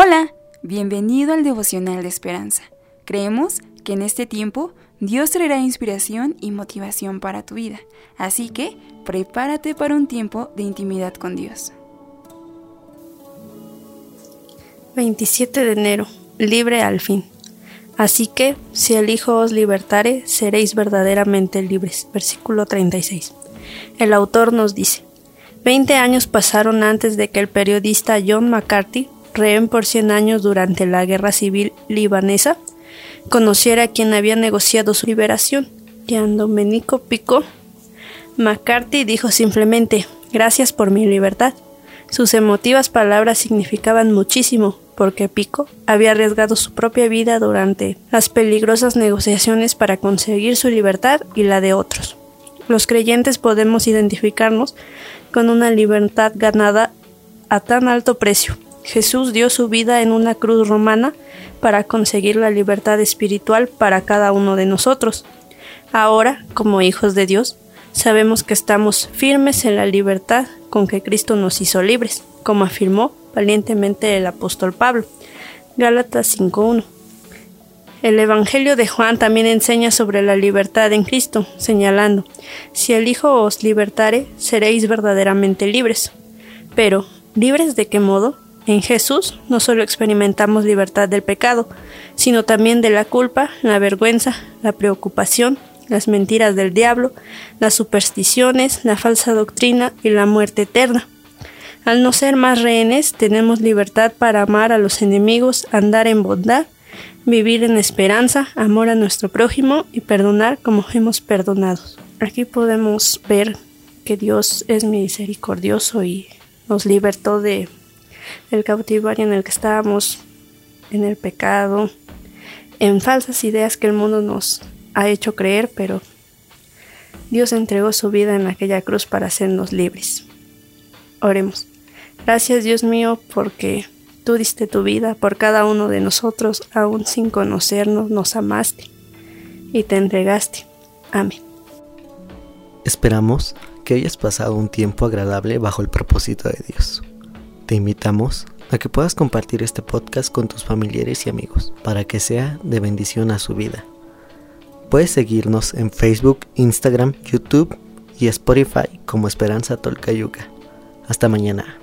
Hola, bienvenido al devocional de esperanza. Creemos que en este tiempo Dios traerá inspiración y motivación para tu vida, así que prepárate para un tiempo de intimidad con Dios. 27 de enero, libre al fin. Así que, si el Hijo os libertare, seréis verdaderamente libres. Versículo 36. El autor nos dice, Veinte años pasaron antes de que el periodista John McCarthy rehén por 100 años durante la guerra civil libanesa, conociera a quien había negociado su liberación, Domenico Pico. McCarthy dijo simplemente, gracias por mi libertad. Sus emotivas palabras significaban muchísimo, porque Pico había arriesgado su propia vida durante las peligrosas negociaciones para conseguir su libertad y la de otros. Los creyentes podemos identificarnos con una libertad ganada a tan alto precio, Jesús dio su vida en una cruz romana para conseguir la libertad espiritual para cada uno de nosotros. Ahora, como hijos de Dios, sabemos que estamos firmes en la libertad con que Cristo nos hizo libres, como afirmó valientemente el apóstol Pablo. Gálatas 5.1. El Evangelio de Juan también enseña sobre la libertad en Cristo, señalando, si el Hijo os libertare, seréis verdaderamente libres. Pero, ¿libres de qué modo? En Jesús no solo experimentamos libertad del pecado, sino también de la culpa, la vergüenza, la preocupación, las mentiras del diablo, las supersticiones, la falsa doctrina y la muerte eterna. Al no ser más rehenes, tenemos libertad para amar a los enemigos, andar en bondad, vivir en esperanza, amor a nuestro prójimo y perdonar como hemos perdonado. Aquí podemos ver que Dios es misericordioso y nos libertó de el cautivario en el que estábamos, en el pecado, en falsas ideas que el mundo nos ha hecho creer, pero Dios entregó su vida en aquella cruz para hacernos libres. Oremos. Gracias Dios mío porque tú diste tu vida por cada uno de nosotros, aún sin conocernos, nos amaste y te entregaste. Amén. Esperamos que hayas pasado un tiempo agradable bajo el propósito de Dios. Te invitamos a que puedas compartir este podcast con tus familiares y amigos para que sea de bendición a su vida. Puedes seguirnos en Facebook, Instagram, YouTube y Spotify como Esperanza Tolcayuca. Hasta mañana.